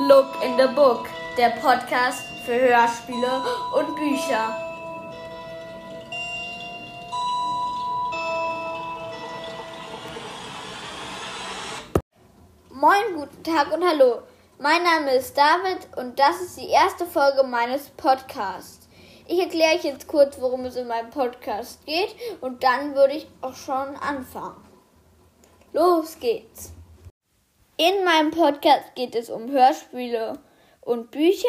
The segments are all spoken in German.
Look in the Book, der Podcast für Hörspiele und Bücher. Moin, guten Tag und hallo. Mein Name ist David und das ist die erste Folge meines Podcasts. Ich erkläre euch jetzt kurz, worum es in meinem Podcast geht und dann würde ich auch schon anfangen. Los geht's! In meinem Podcast geht es um Hörspiele und Bücher.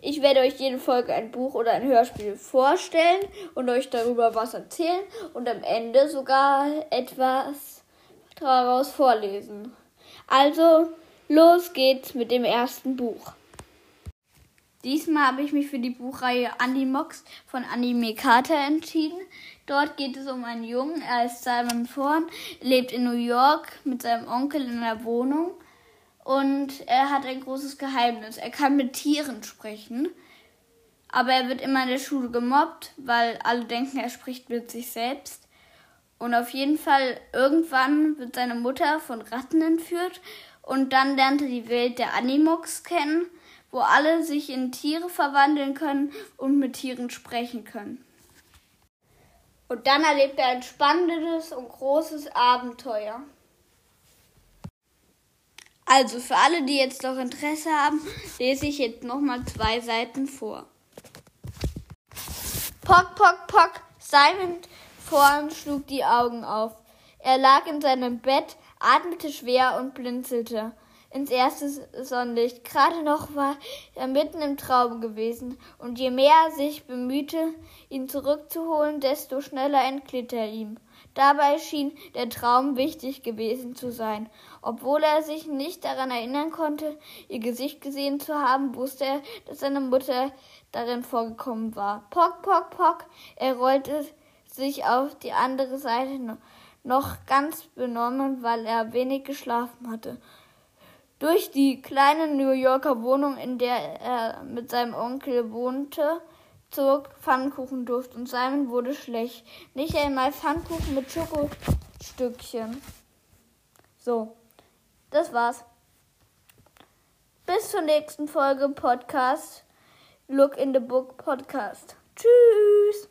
Ich werde euch jede Folge ein Buch oder ein Hörspiel vorstellen und euch darüber was erzählen und am Ende sogar etwas daraus vorlesen. Also, los geht's mit dem ersten Buch. Diesmal habe ich mich für die Buchreihe Animox von Anime Carter entschieden. Dort geht es um einen Jungen, er ist Simon Thorn, lebt in New York mit seinem Onkel in einer Wohnung und er hat ein großes Geheimnis. Er kann mit Tieren sprechen, aber er wird immer in der Schule gemobbt, weil alle denken, er spricht mit sich selbst. Und auf jeden Fall irgendwann wird seine Mutter von Ratten entführt und dann lernt er die Welt der Animox kennen, wo alle sich in Tiere verwandeln können und mit Tieren sprechen können. Und dann erlebt er ein spannendes und großes Abenteuer. Also für alle, die jetzt noch Interesse haben, lese ich jetzt nochmal zwei Seiten vor. Pock, pock, pock. Simon vorn schlug die Augen auf. Er lag in seinem Bett, atmete schwer und blinzelte ins erste Sonnenlicht. Gerade noch war er mitten im Traum gewesen, und je mehr er sich bemühte, ihn zurückzuholen, desto schneller entglitt er ihm. Dabei schien der Traum wichtig gewesen zu sein. Obwohl er sich nicht daran erinnern konnte, ihr Gesicht gesehen zu haben, wusste er, dass seine Mutter darin vorgekommen war. Pock, pock, pock. Er rollte sich auf die andere Seite noch ganz benommen, weil er wenig geschlafen hatte. Durch die kleine New Yorker Wohnung, in der er mit seinem Onkel wohnte, zog Pfannkuchenduft und Simon wurde schlecht. Nicht einmal Pfannkuchen mit Schokostückchen. So, das war's. Bis zur nächsten Folge Podcast. Look in the Book Podcast. Tschüss.